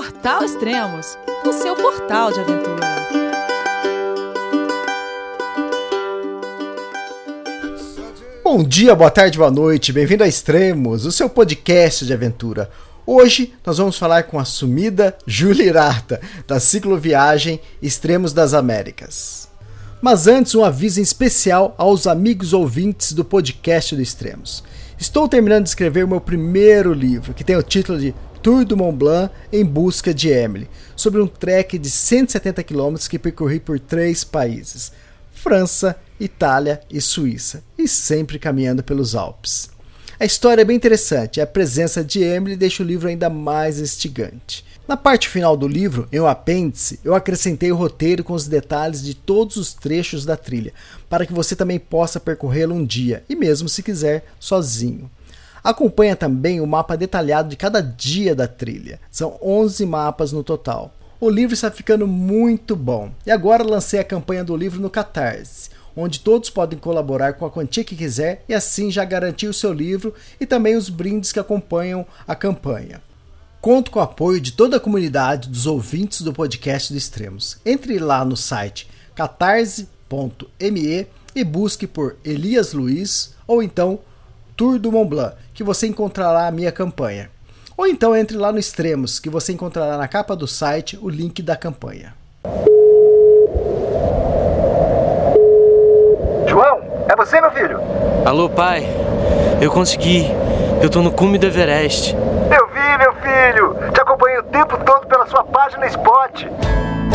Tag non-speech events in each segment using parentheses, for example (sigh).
Portal Extremos, o seu portal de aventura. Bom dia, boa tarde, boa noite, bem-vindo a Extremos, o seu podcast de aventura. Hoje nós vamos falar com a sumida Júlia Irata, da cicloviagem Extremos das Américas. Mas antes, um aviso especial aos amigos ouvintes do podcast do Extremos. Estou terminando de escrever o meu primeiro livro, que tem o título de Tour do Mont Blanc em busca de Emily, sobre um trek de 170 km que percorri por três países: França, Itália e Suíça, e sempre caminhando pelos Alpes. A história é bem interessante, a presença de Emily deixa o livro ainda mais instigante. Na parte final do livro, em um apêndice, eu acrescentei o roteiro com os detalhes de todos os trechos da trilha, para que você também possa percorrê-lo um dia, e mesmo se quiser, sozinho. Acompanha também o mapa detalhado de cada dia da trilha. São 11 mapas no total. O livro está ficando muito bom. E agora lancei a campanha do livro no Catarse, onde todos podem colaborar com a quantia que quiser e assim já garantir o seu livro e também os brindes que acompanham a campanha. Conto com o apoio de toda a comunidade dos ouvintes do podcast do Extremos. Entre lá no site catarse.me e busque por Elias Luiz ou então Tour do Mont Blanc, que você encontrará a minha campanha. Ou então entre lá no Extremos, que você encontrará na capa do site o link da campanha. João, é você, meu filho? Alô, pai. Eu consegui. Eu tô no cume do Everest. Eu vi, meu filho. Te acompanhei o tempo todo pela sua página Spot.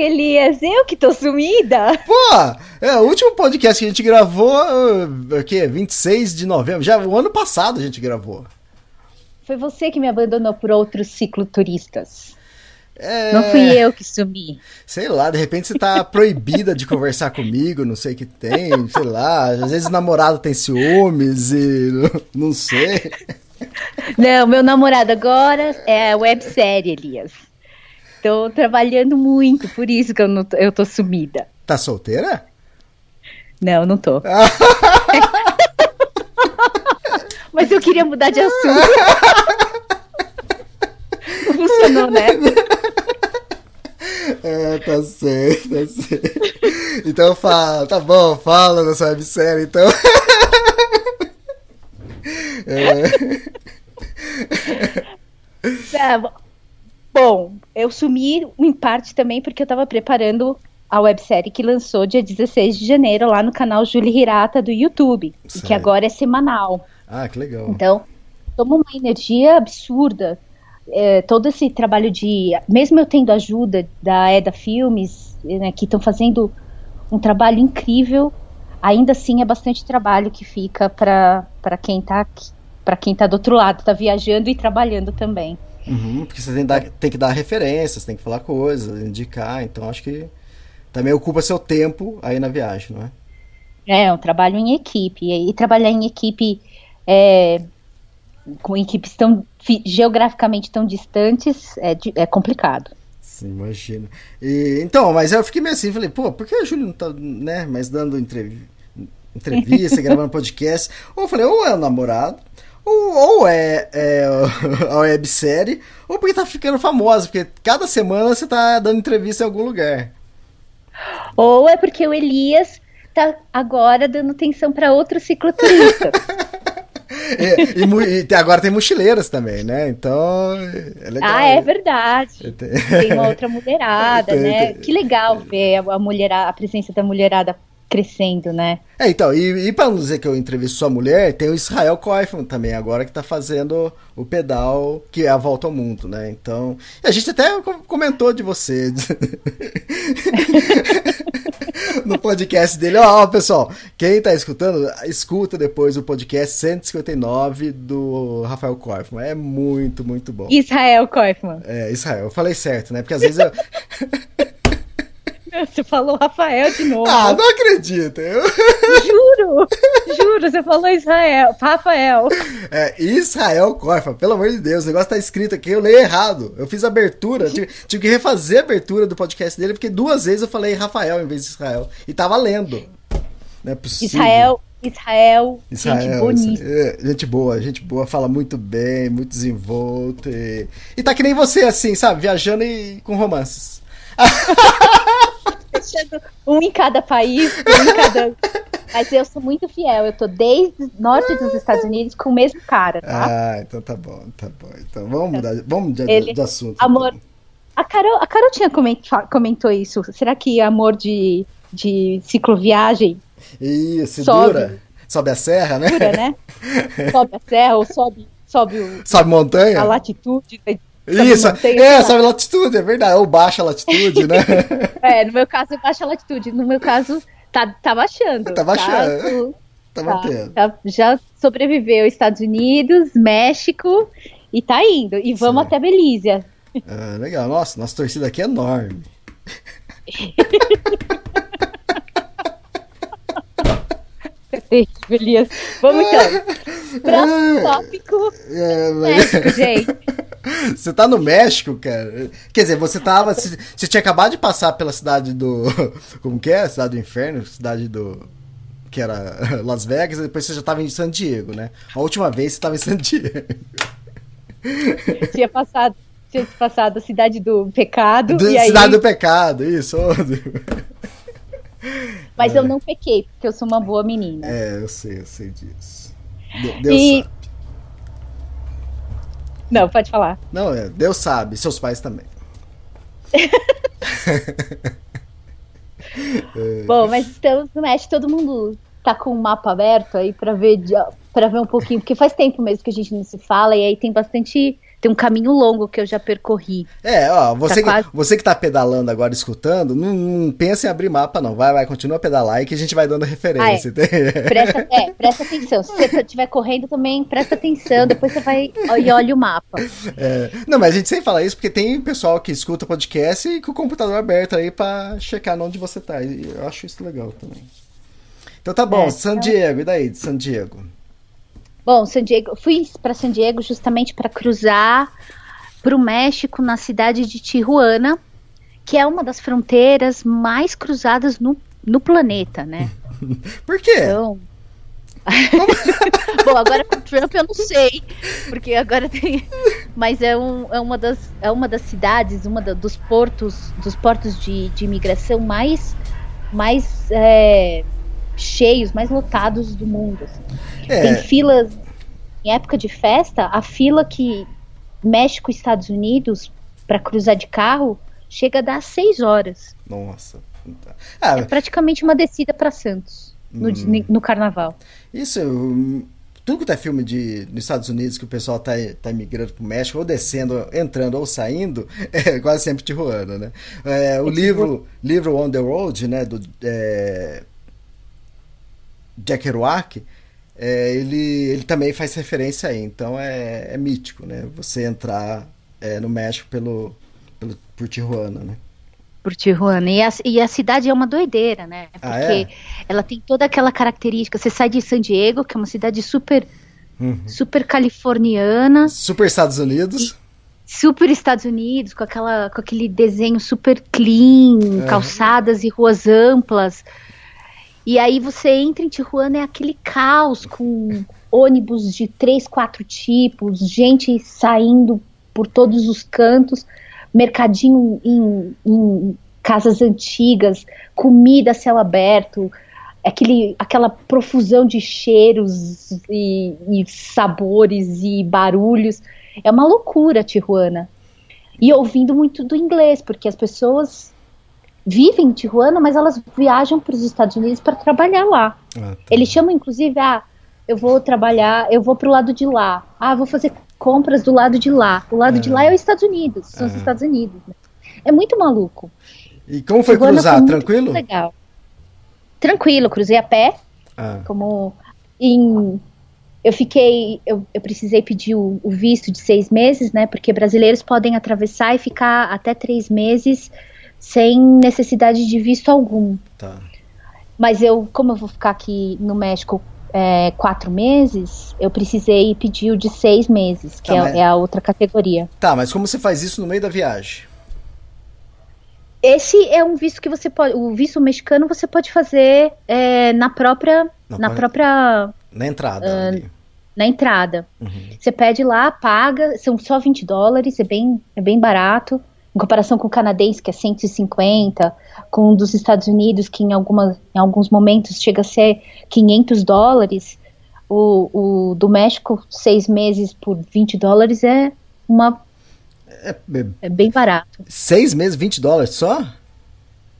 Elias? Eu que tô sumida? Pô, é o último podcast que a gente gravou, o quê? 26 de novembro. Já o ano passado a gente gravou. Foi você que me abandonou por outros cicloturistas. É... Não fui eu que sumi. Sei lá, de repente você tá proibida de conversar comigo, não sei o que tem, sei lá. Às vezes o namorado tem ciúmes e não sei. Não, meu namorado agora é websérie, Elias. Tô trabalhando muito, por isso que eu, não, eu tô sumida. Tá solteira? Não, não tô. (laughs) Mas eu queria mudar de assunto. Não funcionou, né? É, tá certo, tá certo. Então fala, tá bom, fala da sua websérie, então. É. Tá, bom, eu sumi em parte também porque eu tava preparando a websérie que lançou dia 16 de janeiro lá no canal Julie Hirata do YouTube, e que agora é semanal. Ah, que legal. Então, toma uma energia absurda. É, todo esse trabalho de. Mesmo eu tendo ajuda da EDA Filmes, né, que estão fazendo um trabalho incrível, ainda assim é bastante trabalho que fica para quem está para quem tá do outro lado, está viajando e trabalhando também. Uhum, porque você tem, dar, tem, que dar referências, tem que falar coisas, indicar, então acho que também ocupa seu tempo aí na viagem, não é? É, um trabalho em equipe, e, trabalhar em equipe é, com equipes tão geograficamente tão distantes é, é complicado. Sim, imagina. E, então, mas eu fiquei meio assim, falei, pô, por que a Júlia não tá, né, mais dando entrev entrevista, (laughs) gravando podcast? Ou eu falei, ou é o namorado, ou, ou é, é (laughs) a websérie, ou porque tá ficando famosa, porque cada semana você tá dando entrevista em algum lugar. Ou é porque o Elias tá agora dando atenção para outro cicloturista. (laughs) e, e, e, agora tem mochileiras também, né? Então é legal. Ah, é verdade. Tem uma outra mulherada, (laughs) tem, né? Tem. Que legal ver a, mulherada, a presença da mulherada crescendo, né? É, então, e, e para não dizer que eu entrevisto sua mulher, tem o Israel Koifman também, agora que tá fazendo o pedal, que é a volta ao mundo, né? Então, a gente até comentou de você (laughs) no podcast dele. Ó, ó, pessoal, quem tá escutando, escuta depois o podcast 159 do Rafael Koifman. É muito, muito bom. Israel Koifman. É, Israel. Eu falei certo, né? Porque às vezes eu... (laughs) (laughs) Você falou Rafael de novo. Ah, não acredito. Eu... Juro, (laughs) juro, você falou Israel, Rafael. É Israel Corfa, pelo amor de Deus, o negócio tá escrito aqui, eu leio errado. Eu fiz abertura, tive, tive que refazer a abertura do podcast dele, porque duas vezes eu falei Rafael em vez de Israel. E tava lendo. Não é possível. Israel, Israel, Israel, gente bonita. é, gente boa, gente boa, fala muito bem, muito desenvolto. E, e tá que nem você, assim, sabe? Viajando e com romances. (laughs) Um em cada país, um em cada. Mas eu sou muito fiel, eu tô desde norte dos Estados Unidos com o mesmo cara, tá? Ah, então tá bom, tá bom. Então vamos mudar, vamos mudar de, Ele- de assunto. Amor, então. a Carol, a Carol tinha coment- fa- comentou isso. Será que amor de, de cicloviagem Isso, Sobe. dura. Sobe a serra, né? dura, né? (laughs) sobe a serra ou sobe, sobe o- Sobe montanha? a latitude? Isso, é, lá. sobe latitude, é verdade. Ou baixa latitude, né? (laughs) É, no meu caso é baixa latitude. No meu caso, tá, tá baixando. Tá baixando. Tá, tá tá, mantendo. tá- já sobreviveu Estados Unidos, México e tá indo. E vamos até Belize. Ah, legal. Nossa, nossa torcida aqui é enorme. (laughs) Elias. Vamos então. (laughs) Próximo tópico. É, mas- México, gente. Você tá no México, cara? Quer dizer, você tava. Você tinha acabado de passar pela cidade do. (laughs) Como que é? Cidade do Inferno? Cidade do. Que era Las Vegas, e depois você já tava em San Diego, né? A última vez você tava em San Diego. Tinha passado, tinha passado a cidade do pecado. Do- e aí, Cidade do Pecado, isso. Mas eu não pequei, porque eu sou uma boa menina. É, eu sei, eu sei disso. De- Deus E- sabe. Não, pode falar. Não, é, Deus sabe, seus pais também. (laughs) Bom, mas estamos no México, todo mundo tá com o mapa aberto aí pra ver, para ver um pouquinho, porque faz tempo mesmo que a gente não se fala, e aí tem bastante. Tem um caminho longo que eu já percorri. É, ó, você, Tá que, quase. você que tá pedalando agora, escutando, não, não pensa em abrir mapa, não. Vai, vai, continua a pedalar e que a gente vai dando referência. entende? (laughs) Presta, é, presta atenção. Se você estiver correndo também, presta atenção. Depois você vai e olha o mapa. (laughs) É, não, mas a gente sempre fala isso porque tem pessoal que escuta podcast e com o computador aberto aí pra checar onde você tá. E eu acho isso legal também. Então tá bom, É, San então- Diego, e daí, de San Diego? Bom, San Diego, fui para San Diego justamente para cruzar para o México na cidade de Tijuana, que é uma das fronteiras mais cruzadas no, no planeta, né? (laughs) Por quê? Então. (laughs) Bom, agora com o Trump eu não sei, porque agora tem. Mas é, um, é, uma, das, é uma das cidades, uma da- dos portos, dos portos de, de imigração mais, mais é, cheios, mais lotados do mundo. assim. Tem É, filas. Em época de festa, a fila que México e Estados Unidos para cruzar de carro chega a dar seis horas. nossa. Ah, É praticamente uma descida para Santos no, Hum. no carnaval. Isso, tudo que é filme de, nos Estados Unidos que o pessoal tá, tá migrando pro México, ou descendo, entrando ou saindo, (laughs) é quase sempre Tijuana, né? É, o É livro, livro On the Road, né, do é, Jack Kerouac, é, ele, ele também faz referência aí, então é, é mítico, né? Você entrar é, no México pelo, pelo, por Tijuana, né? por Tijuana. E a, e a cidade é uma doideira, né? Porque Ah, é? ela tem toda aquela característica. Você sai de San Diego, que é uma cidade super, Uhum. super californiana, Super Estados Unidos. super Estados Unidos, com, aquela, com aquele desenho super clean, calçadas e ruas amplas. E aí você entra em Tijuana, é aquele caos com ônibus de três, quatro tipos, gente saindo por todos os cantos, mercadinho em, em casas antigas, comida a céu aberto, aquele, aquela profusão de cheiros e, e sabores e barulhos. É uma loucura, Tijuana. E ouvindo muito do inglês, porque as pessoas vivem em Tijuana, mas elas viajam para os Estados Unidos para trabalhar lá. Ah, tá. Eles chamam, inclusive, ah, eu vou trabalhar, eu vou pro lado de lá. Ah, vou fazer compras do lado de lá. O lado de lá é os Estados Unidos, são os Ah. Estados Unidos. né? É muito maluco. E como foi Tijuana cruzar? foi Tranquilo? Legal. Tranquilo, cruzei a pé, Ah, como em eu fiquei, eu, eu precisei pedir o, o visto de seis meses, né? Porque brasileiros podem atravessar e ficar até três meses sem necessidade de visto algum. Tá. Mas eu, como eu vou ficar aqui no México é, quatro meses, eu precisei pedir o de seis meses, que Tá, é, mas- é a outra categoria. Tá, mas como você faz isso no meio da viagem? Esse é um visto que você pode. O visto mexicano você pode fazer é, na própria. Na Na pró- própria. Na entrada ali. Na entrada. Uhum. Você pede lá, paga, são só 20 dólares, é bem, é bem barato. Em comparação com o canadense, que é 150, com o dos Estados Unidos, que em, algumas, em alguns momentos chega a ser 500 dólares. O, o do México, seis meses por 20 dólares é, uma, É, é, é bem barato. seis meses, 20 dólares só?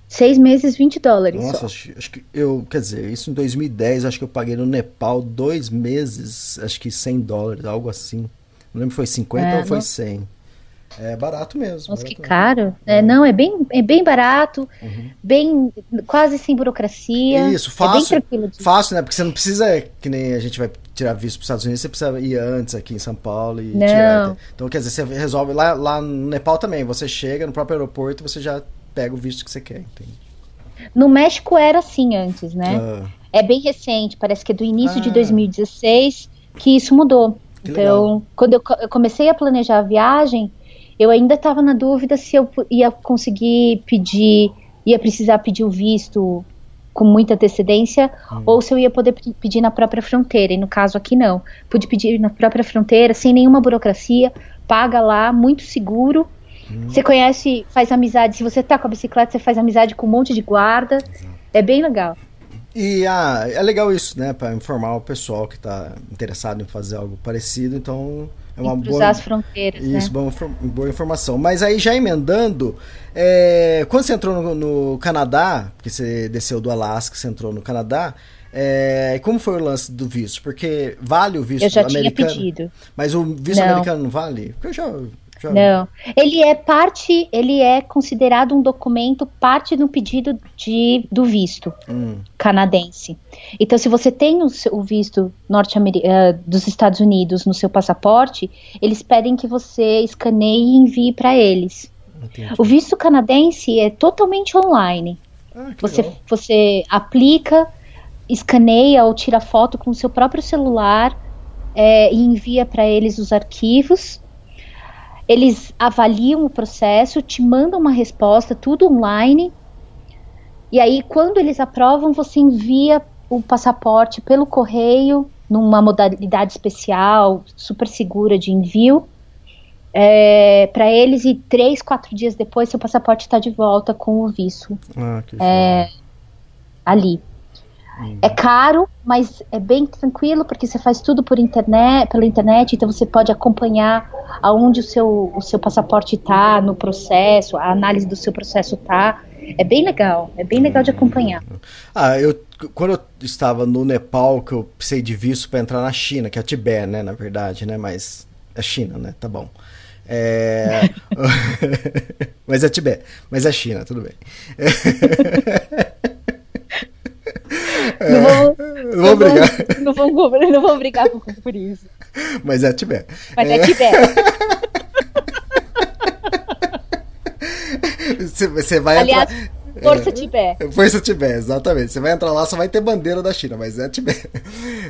Seis meses, 20 dólares. Nossa, acho, acho que eu, quer dizer, isso em 2010, acho que eu paguei no Nepal dois meses, acho que 100 dólares, algo assim. Não lembro se foi 50 É, ou foi não- 100. É barato mesmo. Nossa, que barato caro. É, não, é bem, é bem barato, bem quase sem burocracia. Uhum. Isso, É bem fácil. tranquilo. de- Fácil, né? Porque você não precisa, que nem a gente vai tirar visto para os Estados Unidos, você precisa ir antes aqui em São Paulo e Não. tirar. Então, quer dizer, você resolve lá, lá no Nepal também. Você chega no próprio aeroporto e você já pega o visto que você quer, entende? No México era assim antes, né? Ah, É bem recente, parece que é do início de Ah. 2016 que isso mudou. Que então, quando eu, co- eu comecei a planejar a viagem, eu ainda estava na dúvida se eu ia conseguir pedir, ia precisar pedir o visto com muita antecedência Hum. ou se eu ia poder pe- pedir na própria fronteira. E no caso aqui não. Pude pedir na própria fronteira, sem nenhuma burocracia, paga lá, muito seguro. Hum. Você conhece, faz amizade. Se você tá com a bicicleta, você faz amizade com um monte de guarda. É bem legal. E ah, é legal isso, né? Para informar o pessoal que está interessado em fazer algo parecido. Então, é uma cruzar boa. as fronteiras, Isso, né? boa, infor- boa informação. Mas aí já emendando, é, quando você entrou no, no Canadá, porque você desceu do Alasca, você entrou no Canadá, é, como foi o lance do visto? Porque vale o visto Eu já tinha americano, pedido. mas o visto Não. americano não vale? Porque eu já, já Não. Ele é parte, ele é considerado um documento parte do pedido de, do visto Hum, canadense. Então, se você tem o, seu- o visto norte-americano dos Estados Unidos no seu passaporte, eles pedem que você escaneie e envie para eles. entendi. O visto canadense é totalmente online. Ah, Você, legal. você aplica, escaneia ou tira foto com o seu próprio celular é, e envia para eles os arquivos. Eles avaliam o processo, te mandam uma resposta, tudo online. E aí, quando eles aprovam, você envia o passaporte pelo correio, numa modalidade especial, super segura de envio, para eles. E três, quatro dias depois, seu passaporte está de volta com o visto Ah, que é, ali. Uhum. É caro, mas é bem tranquilo porque você faz tudo por internet, pela internet, então você pode acompanhar aonde o seu, o seu passaporte está no processo, a análise do seu processo tá. É bem legal, é bem legal de acompanhar. Ah, eu quando eu estava no Nepal, que eu precisei de visto para entrar na China, que é a Tibete, né, na verdade, né, mas é China, né, tá bom. É... (laughs) (laughs) mas é Tibete, mas é China, tudo bem. (laughs) Não vou, Não vou brigar, não vou, não vou brigar por, por isso. mas é Tibete. Mas é Tibete. (laughs) Você, você vai Aliás, entrar... força Tibete. Força Tibete, exatamente. Você vai entrar lá, só vai ter bandeira da China, mas é Tibete. (laughs)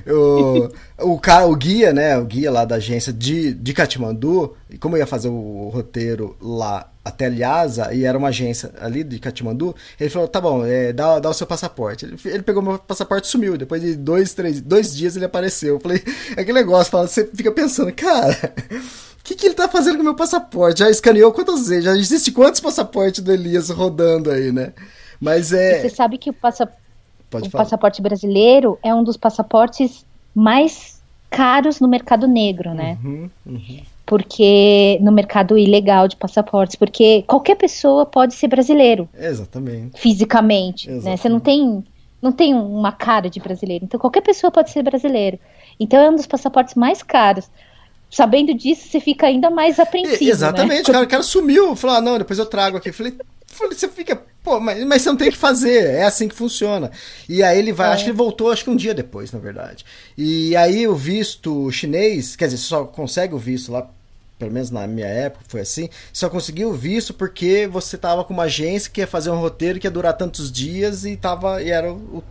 O, o, cara, o guia, né? O guia lá da agência de, de Katmandu, e como eu ia fazer o roteiro lá até Lhasa, e era uma agência ali de Katmandu, ele falou: tá bom, é, dá, dá o seu passaporte. Ele, ele pegou meu passaporte e sumiu. Depois de dois, três, dois dias ele apareceu. Eu falei: (laughs) é aquele negócio, fala, você fica pensando, cara. O (laughs) que, que ele tá fazendo com o meu passaporte? Já escaneou quantas vezes? Já existe quantos passaportes do Elias rodando aí, né? Mas é. Você sabe que o, passa, Pode o falar. passaporte brasileiro é um dos passaportes mais caros no mercado negro, né? Uhum, uhum. Porque no mercado ilegal de passaportes, porque qualquer pessoa pode ser brasileiro Exatamente. fisicamente, né? Você não tem não tem uma cara de brasileiro, então qualquer pessoa pode ser brasileiro. Então é um dos passaportes mais caros. Sabendo disso, você fica ainda mais apreensivo. E- exatamente, né? cara, o cara sumiu. Falou, ah, não, depois eu trago aqui. Falei, falei, você fica, pô, mas, mas você não tem o que fazer, é assim que funciona. E aí ele vai, É. acho que ele voltou, acho que um dia depois, na verdade. E aí o visto chinês, quer dizer, você só consegue o visto lá pelo menos na minha época foi assim, só conseguia o visto porque você tava com uma agência que ia fazer um roteiro que ia durar tantos dias e tava e era o,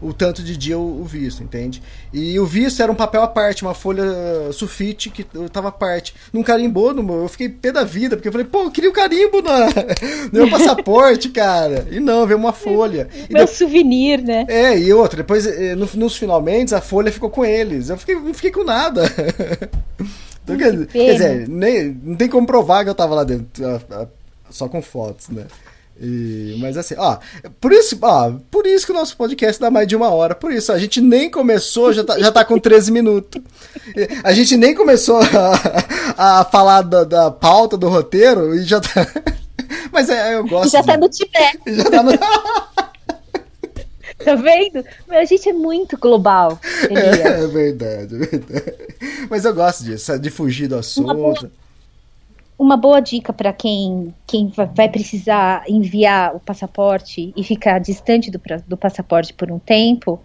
o tanto de dia o, o visto, entende? E o visto era um papel à parte, uma folha sulfite que tava à parte. Não carimbou no eu fiquei pé da vida, porque eu falei, pô, eu queria o carimbo na, (laughs) no meu passaporte, cara. E não, veio uma folha. E Meu souvenir, né? é, e outra, depois eh, no- nos finalmente a folha ficou com eles. Eu fiquei, não fiquei com nada. (laughs) Então, quer, dizer- quer dizer, nem, não tem como provar que eu tava lá dentro, só com fotos, né? E- mas assim, ó, por isso, ó, por isso que o nosso podcast dá mais de uma hora. Por isso, a gente nem começou, já tá, já tá com 13 minutos. E A gente nem começou a, a falar da, da pauta do roteiro e já tá. (laughs) Mas é, eu gosto. Já tá de- no Tibete, já tá no- (laughs) tá vendo? Meu, a gente é muito global, Elias. (laughs) É verdade, é verdade. Mas eu gosto disso, de fugir do Uma boa- assunto. Uma boa dica para quem, quem va- vai precisar enviar o passaporte e ficar distante do, do passaporte por um tempo,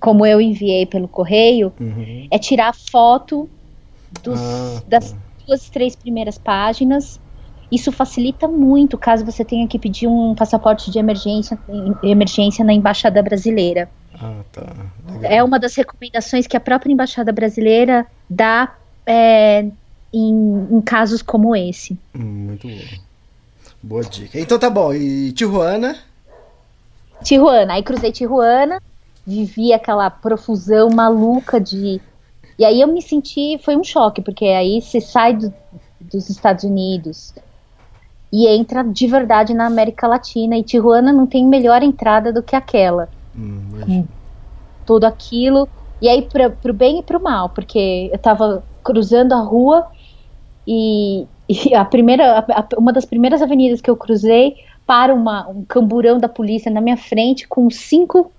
como eu enviei pelo correio, Uhum. é tirar foto dos- Ah, das duas, três primeiras páginas. Isso facilita muito caso você tenha que pedir um passaporte de emergência, em- emergência na Embaixada Brasileira. Ah, tá. Legal. É uma das recomendações que a própria Embaixada Brasileira dá é, em, em casos como esse. Hum, Muito bom. Boa dica. Então tá bom. E Tijuana? Tijuana, aí cruzei Tijuana, vivi aquela profusão maluca de. E aí eu me senti, foi um choque, porque aí você sai do- dos Estados Unidos e entra de verdade na América Latina, e Tijuana não tem melhor entrada do que aquela. Hum. Tudo aquilo. E aí, pra, pro bem e pro mal, porque eu tava cruzando a rua e, (laughs) e a primeira, a- a- uma das primeiras avenidas que eu cruzei para uma, um camburão da polícia na minha frente com cinco,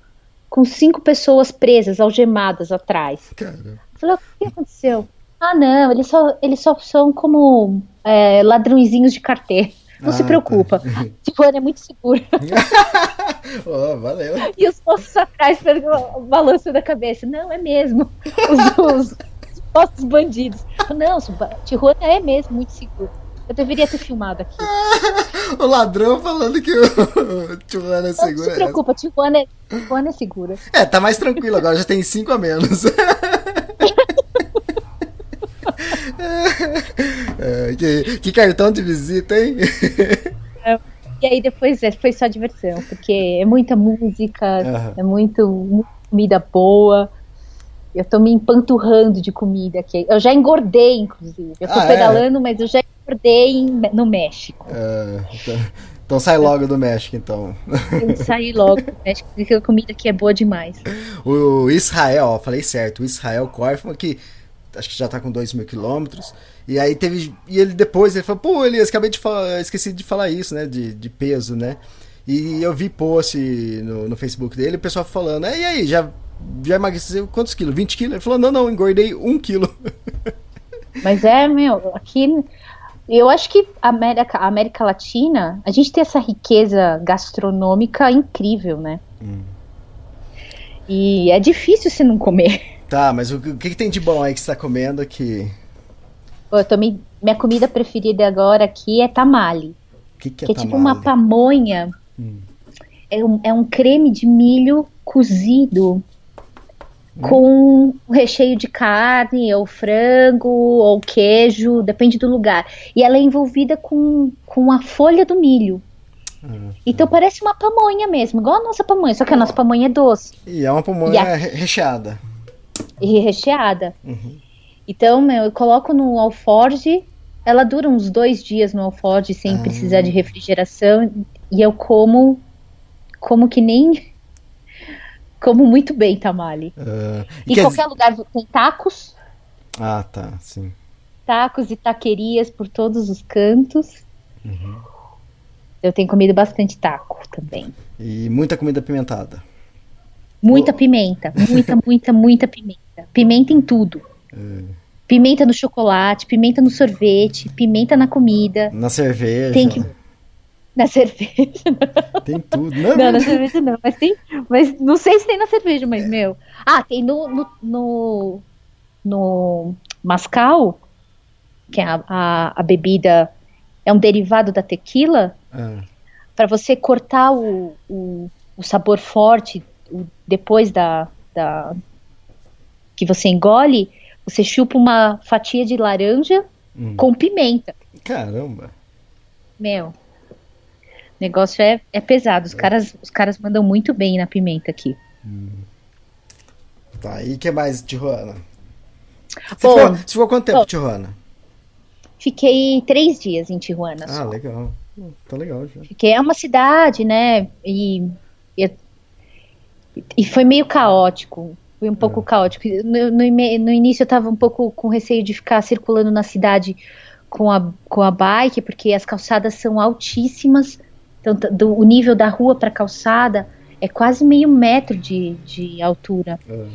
com cinco pessoas presas, algemadas atrás. Cara. Eu falei, o que aconteceu? Ah, não, eles só, eles só são como é, ladrõezinhos de carteira. Não se Ah, preocupa. tá. (laughs) Tijuana é muito seguro. (laughs) Ó, valeu. E os postos atrás fazendo balanço da cabeça. Não, é mesmo. Os, os, os postos bandidos. Não, Tijuana é mesmo muito seguro. Eu deveria ter filmado aqui. (laughs) O ladrão falando que o Tijuana é Não se preocupa, Tijuana é, Tijuana é segura. É, tá mais tranquilo agora, já tem cinco a menos. (laughs) É, que, que cartão de visita, hein? E aí depois é, foi só diversão, porque é muita música, Aham. é muito, muita comida boa. Eu tô me empanturrando de comida aqui. Eu já engordei, inclusive. Eu tô Ah, é? pedalando, mas eu já engordei no México. É, então, então sai logo do México, então. Eu saí logo do México, porque a comida aqui é boa demais. O Israel, ó, falei certo, o Israel Korfman, que acho que já tá com 2 mil quilômetros. E aí teve. E ele depois, ele falou, pô, Elias, acabei de falar, esqueci de falar isso, né? De, de peso, né? E eu vi post no, no Facebook dele, o pessoal falando, "É, e aí, já, já emagreceu quantos quilos? 20 quilos? Ele falou, não, não, engordei um quilo. (laughs) Mas é, meu, aqui. Eu acho que a América, a América Latina, a gente tem essa riqueza gastronômica incrível, né? E é difícil você não comer. Tá, mas o, o que, que tem de bom aí que você tá comendo que. Pô, eu tomei, minha comida preferida agora aqui é tamale. O que, que é que é tipo tamale? uma pamonha. É, um, é um creme de milho cozido com um recheio de carne, ou frango, ou queijo, depende do lugar. E ela é envolvida com, com a folha do milho. Então parece uma pamonha mesmo, igual a nossa pamonha, só que a nossa pamonha é doce E é uma pamonha a- re- recheada. E recheada. Então, meu, eu coloco no alforge, ela dura uns dois dias no alforge sem precisar de refrigeração e eu como como que nem (laughs) como muito bem tamale. Ah, Em quer qualquer lugar tem tacos, Ah, tá, sim. tacos e taquerias por todos os cantos. Eu tenho comido bastante taco também. E muita comida apimentada. Muita pimenta, muita, muita, muita pimenta. Pimenta em tudo. Pimenta no chocolate, pimenta no sorvete, pimenta na comida, Na cerveja. Tem que- na cerveja. Tem tudo. Não, Não, na cerveja não, mas tem. Mas não sei se tem na cerveja, mas meu. Ah, tem no. no, no, no mascal. que é a, a, a bebida, é um derivado da tequila, Ah, para você cortar o, o, o sabor forte depois da, da que você engole, você chupa uma fatia de laranja hum. com pimenta. Caramba. Meu, o negócio é, é pesado. Os caras, os caras mandam muito bem na pimenta aqui. Tá, e o que mais, Tijuana? Você, Bom, ficou, você ficou quanto tempo, bom. Tijuana? Fiquei três dias em Tijuana. Ah, só. legal. Hum, Tá legal já. Porque é uma cidade, né? E, e, e foi meio caótico. Foi um pouco caótico. No, no, no início eu tava um pouco com receio de ficar circulando na cidade com a, com a bike, porque as calçadas são altíssimas. Então, do, o nível da rua para calçada é quase meio metro de, de altura. Ah,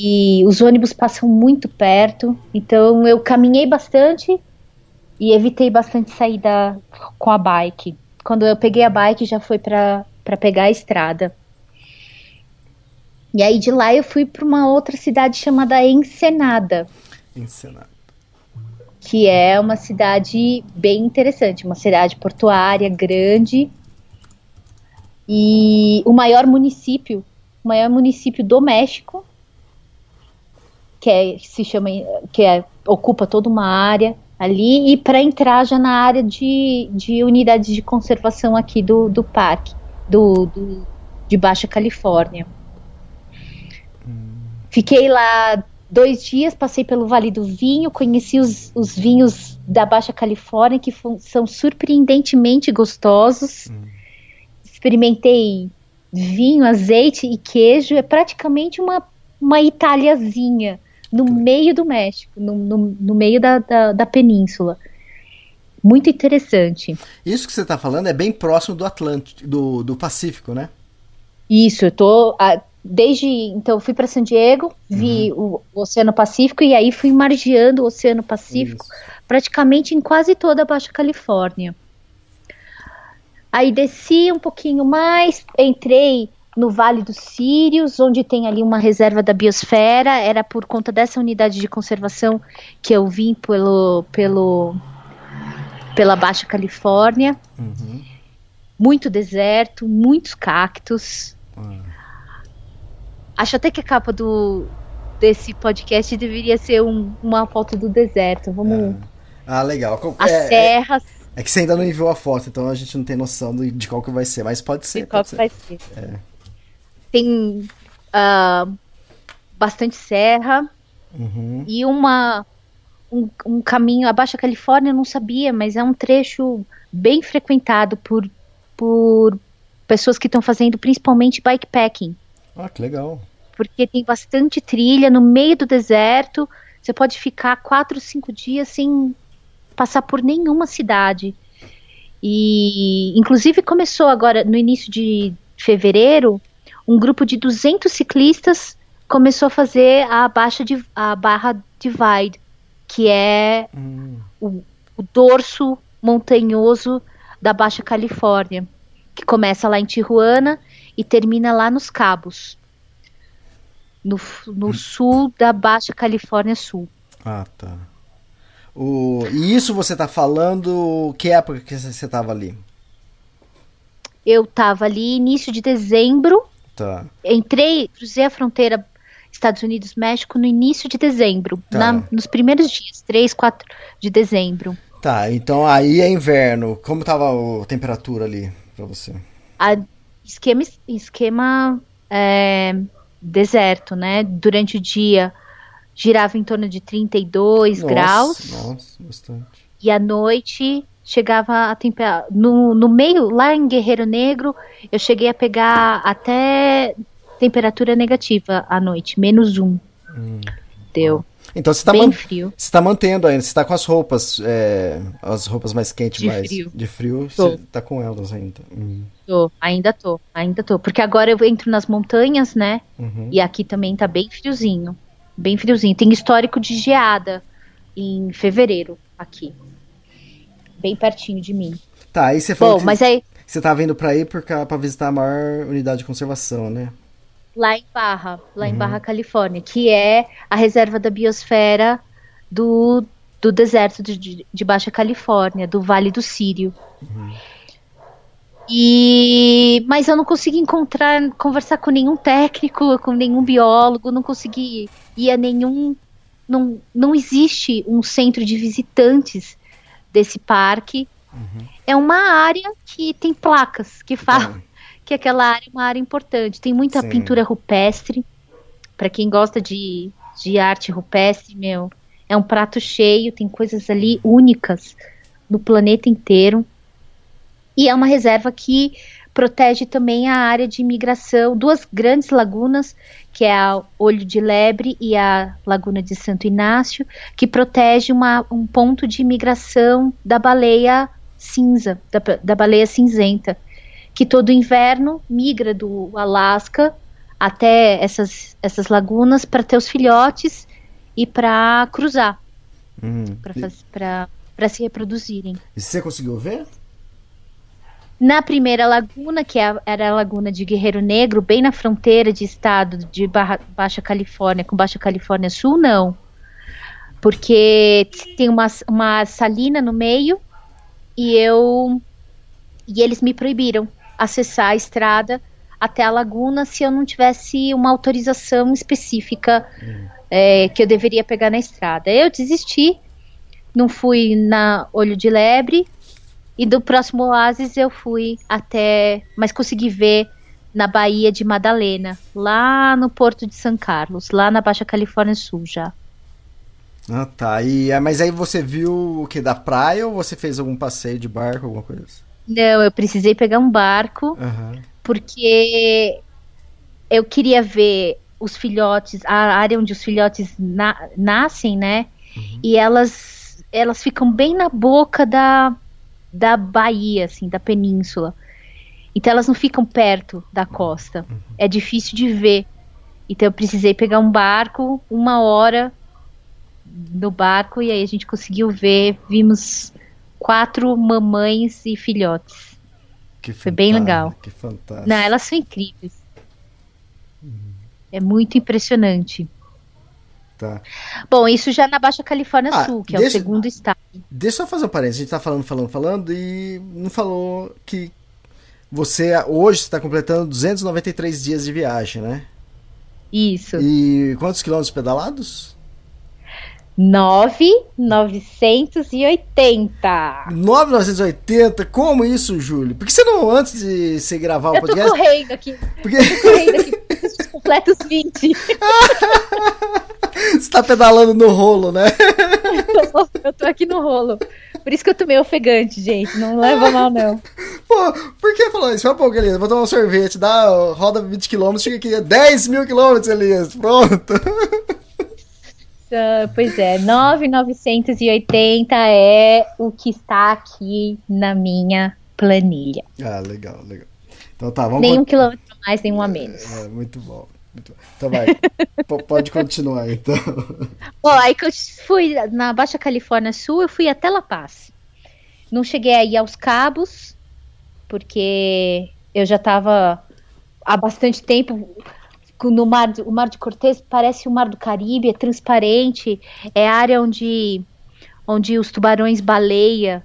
E os ônibus passam muito perto. Então eu caminhei bastante e evitei bastante sair da, com a bike. Quando eu peguei a bike já foi para pegar a estrada. E aí de lá eu fui para uma outra cidade chamada Ensenada, Ensenada. que é uma cidade bem interessante, uma cidade portuária grande e o maior município, o maior município do México, que é, se chama, que é, ocupa toda uma área ali e para entrar já na área de, de unidades de conservação aqui do, do parque, do, do- de Baixa Califórnia. Fiquei lá dois dias, passei pelo Vale do Vinho, conheci os, os vinhos da Baixa Califórnia, que são surpreendentemente gostosos. Experimentei vinho, azeite e queijo. É praticamente uma, uma Italiazinha no meio do México, no, no, no meio da, da, da península. Muito interessante. Isso que você tá falando é bem próximo do Atlântico, do, do Pacífico, né? Isso, eu tô ah, desde então eu fui para San Diego, vi o, o Oceano Pacífico e aí fui margeando o Oceano Pacífico praticamente em quase toda a Baixa Califórnia. Aí desci um pouquinho mais, entrei no Vale dos Sírios, onde tem ali uma reserva da biosfera. Era por conta dessa unidade de conservação que eu vim pelo, pelo pela Baixa Califórnia. Uhum. Muito deserto, muitos cactos. Ah. Acho até que a capa do desse podcast deveria ser um- uma foto do deserto. Vamos. Ah, legal. Co- As É, é, serras é que você ainda não enviou a foto, então a gente não tem noção de qual que vai ser, mas pode ser. de qual que ser. vai ser. Tem ah, bastante serra Uhum. e uma um, um caminho. A Baixa Califórnia eu não sabia, mas é um trecho bem frequentado por, por pessoas que estão fazendo principalmente bikepacking. Ah, que legal. porque tem bastante trilha no meio do deserto. Você pode ficar quatro, cinco dias sem passar por nenhuma cidade. E, inclusive, começou agora, no início de fevereiro, um grupo de 200 ciclistas começou a fazer a, baixa de, a Barra Divide, que é Hum, o, o dorso montanhoso da Baixa Califórnia, que começa lá em Tijuana e termina lá nos Cabos, no, no sul da Baixa Califórnia Sul. Ah, tá. O... E isso você tá falando que época que você você tava ali? Eu tava ali início de dezembro, Tá. entrei, cruzei a fronteira Estados Unidos-México no início de dezembro, Tá. na- nos primeiros dias, 3, 4 de dezembro. Tá, então aí é inverno. Como tava a temperatura ali pra você? a esquema, esquema é, deserto, né? Durante o dia girava em torno de 32 Nossa, graus Nossa, bastante. e à noite chegava a temperatura no, no meio lá em Guerreiro Negro eu cheguei a pegar até temperatura negativa à noite menos um deu Então você tá, man- você tá mantendo ainda, você tá com as roupas, é, as roupas mais quentes, De mais frio. de frio, Tô. você tá com elas ainda. Hum, tô, ainda tô ainda tô porque agora eu entro nas montanhas né uhum. E aqui também tá bem friozinho. Bem friozinho. Tem histórico de geada em fevereiro aqui. Bem pertinho de mim. Tá, aí você falou Bom, que mas aí você tá vindo pra aí cá, pra visitar a maior unidade de conservação, né? Lá em Barra, lá em Barra, Califórnia, que é a reserva da biosfera do do deserto de, de Baixa Califórnia, do Vale do Sírio. Uhum. E mas eu não consegui encontrar, conversar com nenhum técnico, com nenhum biólogo, não consegui ir a nenhum não, não existe um centro de visitantes desse parque. Uhum. É uma área que tem placas que falam. Que aquela área é uma área importante. Tem muita Sim. pintura rupestre. Para quem gosta de, de arte rupestre, meu, é um prato cheio. Tem coisas ali únicas no planeta inteiro. E é uma reserva que protege também a área de migração, duas grandes lagunas, que é a Olho de Lebre e a Laguna de Santo Inácio, que protege uma, um ponto de migração da baleia cinza, da, da baleia cinzenta, que todo inverno migra do Alasca até essas, essas lagunas para ter os filhotes e para cruzar, hum. para se reproduzirem. E você conseguiu ver? Na primeira laguna, que é era a laguna de Guerreiro Negro, bem na fronteira de estado de Baixa Califórnia com Baixa Califórnia Sul, não. Porque tem uma, uma salina no meio e eu e eles me proibiram acessar a estrada até a laguna se eu não tivesse uma autorização específica hum. é, que eu deveria pegar na estrada. Eu desisti, não fui na Olho de Lebre, e do próximo oásis eu fui até, mas consegui ver na Baía de Madalena, lá no Porto de São Carlos, lá na Baixa Califórnia Sul já. Ah, tá. E, é, mas aí você viu o que da praia ou você fez algum passeio de barco, alguma coisa? Não, eu precisei pegar um barco uhum. porque eu queria ver os filhotes, a área onde os filhotes na, nascem, né? Uhum. E elas elas ficam bem na boca da da Bahia, assim, da península. Então elas não ficam perto da costa. É difícil de ver. Então eu precisei pegar um barco, uma hora no barco, e aí a gente conseguiu ver, vimos quatro mamães e filhotes. Que Foi bem legal. Que fantástico. Não, elas são incríveis. Uhum. É muito impressionante. Tá. Bom, isso já na Baixa Califórnia ah, Sul, que deixa, é o segundo estado. Deixa eu fazer um parênteses. A gente tá falando, falando, falando e não falou que você hoje está completando 293 dias de viagem, né? Isso. E quantos quilômetros pedalados? 9,980. 9,980? Como isso, Júlio? Por que você não, antes de você gravar o podcast... Eu tô correndo aqui. Porque... Eu tô correndo aqui. Completos 20. (laughs) Você tá pedalando no rolo, né? (laughs) Eu tô, eu tô aqui no rolo. Por isso que eu tô meio ofegante, gente. Não leva mal, não. Pô, por que falou isso? Fala, pô, Elias, vou tomar um sorvete, dá, roda 20 km, chega aqui, 10 mil quilômetros, Elias. Pronto. (laughs) Uh, pois é, 9,980 é o que está aqui na minha planilha. Ah, legal, legal. Então tá, vamos. Nenhum quilômetro a mais, nenhum a menos. É, é muito bom. Então vai, (laughs) pode continuar então. Bom, aí que eu fui na Baixa Califórnia Sul, eu fui até La Paz. Não cheguei aí aos Cabos, porque eu já estava há bastante tempo no mar, o Mar de Cortez parece o Mar do Caribe, é transparente, é área onde, onde os tubarões baleia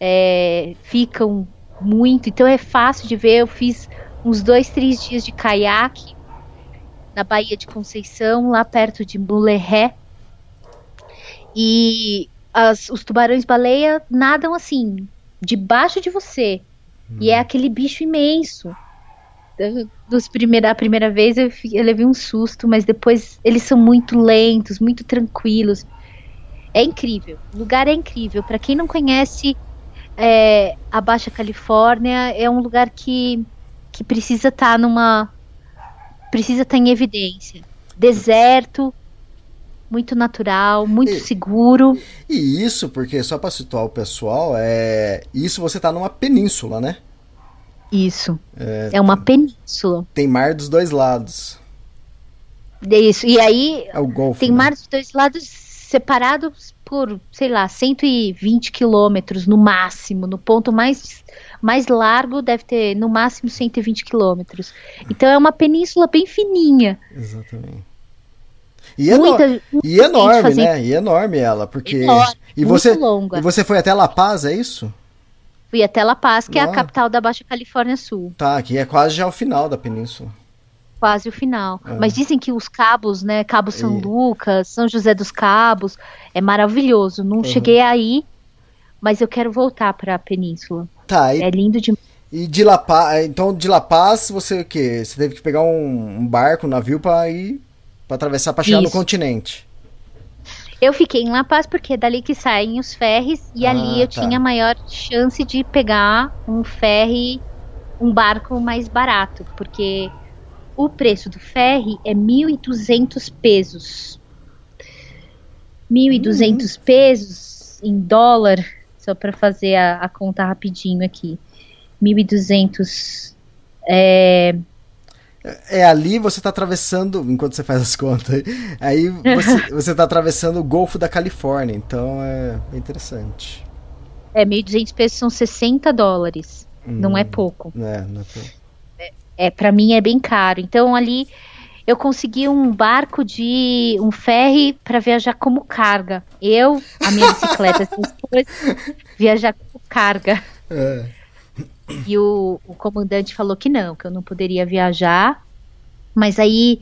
é, ficam muito, então é fácil de ver. Eu fiz uns dois, três dias de caiaque na Baía de Conceição, lá perto de Mulerré. E as, os tubarões-baleia nadam assim, debaixo de você. Hum. E é hum. aquele bicho imenso. Dos primeira, a primeira vez eu, eu levei um susto, mas depois eles são muito lentos, muito tranquilos. É incrível. O lugar é incrível. Para quem não conhece é, a Baixa Califórnia, é um lugar que, que precisa estar tá numa precisa estar em evidência. Deserto, muito natural, muito e, seguro. E isso, porque só para situar o pessoal, é isso você tá numa península, né? Isso. É, é uma península. Tem mar dos dois lados. Isso. E aí é o Golfo, tem né? mar dos dois lados separados por, sei lá, 120 quilômetros no máximo, no ponto mais mais largo deve ter no máximo 120 quilômetros. Então é uma península bem fininha. Exatamente. E, eno- Muita- e muita gente enorme, fazendo- né? E enorme ela, porque. Enorme, e muito você longa. E você foi até La Paz, é isso? Fui até La Paz, que é Ah. a capital da Baixa Califórnia Sul. Tá, aqui é quase já o final da península. Quase o final. Ah. Mas dizem que os cabos, né? Cabo São E- Lucas, São José dos Cabos, é maravilhoso. Não cheguei aí, mas eu quero voltar para a península. Tá, e, É lindo demais. e de La Paz, então de La Paz você o quê? Você teve que pegar um, um barco, um navio pra ir para atravessar para chegar no Isso. continente. Eu fiquei em La Paz porque é dali que saem os ferries e Ah, ali eu tá. tinha maior chance de pegar um ferry, um barco mais barato, porque o preço do ferry é 1.200 pesos. 1.200 Uhum. pesos em dólar, só para fazer a, a conta rapidinho aqui. 1.200 é, É ali você tá atravessando, enquanto você faz as contas, (laughs) aí você, (laughs) você tá atravessando o Golfo da Califórnia, então é interessante. é 1.200 pesos são 60 dólares. Não é Hum, pouco. É, não é pouco. é para mim é bem caro. Então ali eu consegui um barco de um ferry para viajar como carga. Eu, a minha bicicleta, essas coisas, (laughs) viajar como carga. É. E o, o comandante falou que não, que eu não poderia viajar. Mas aí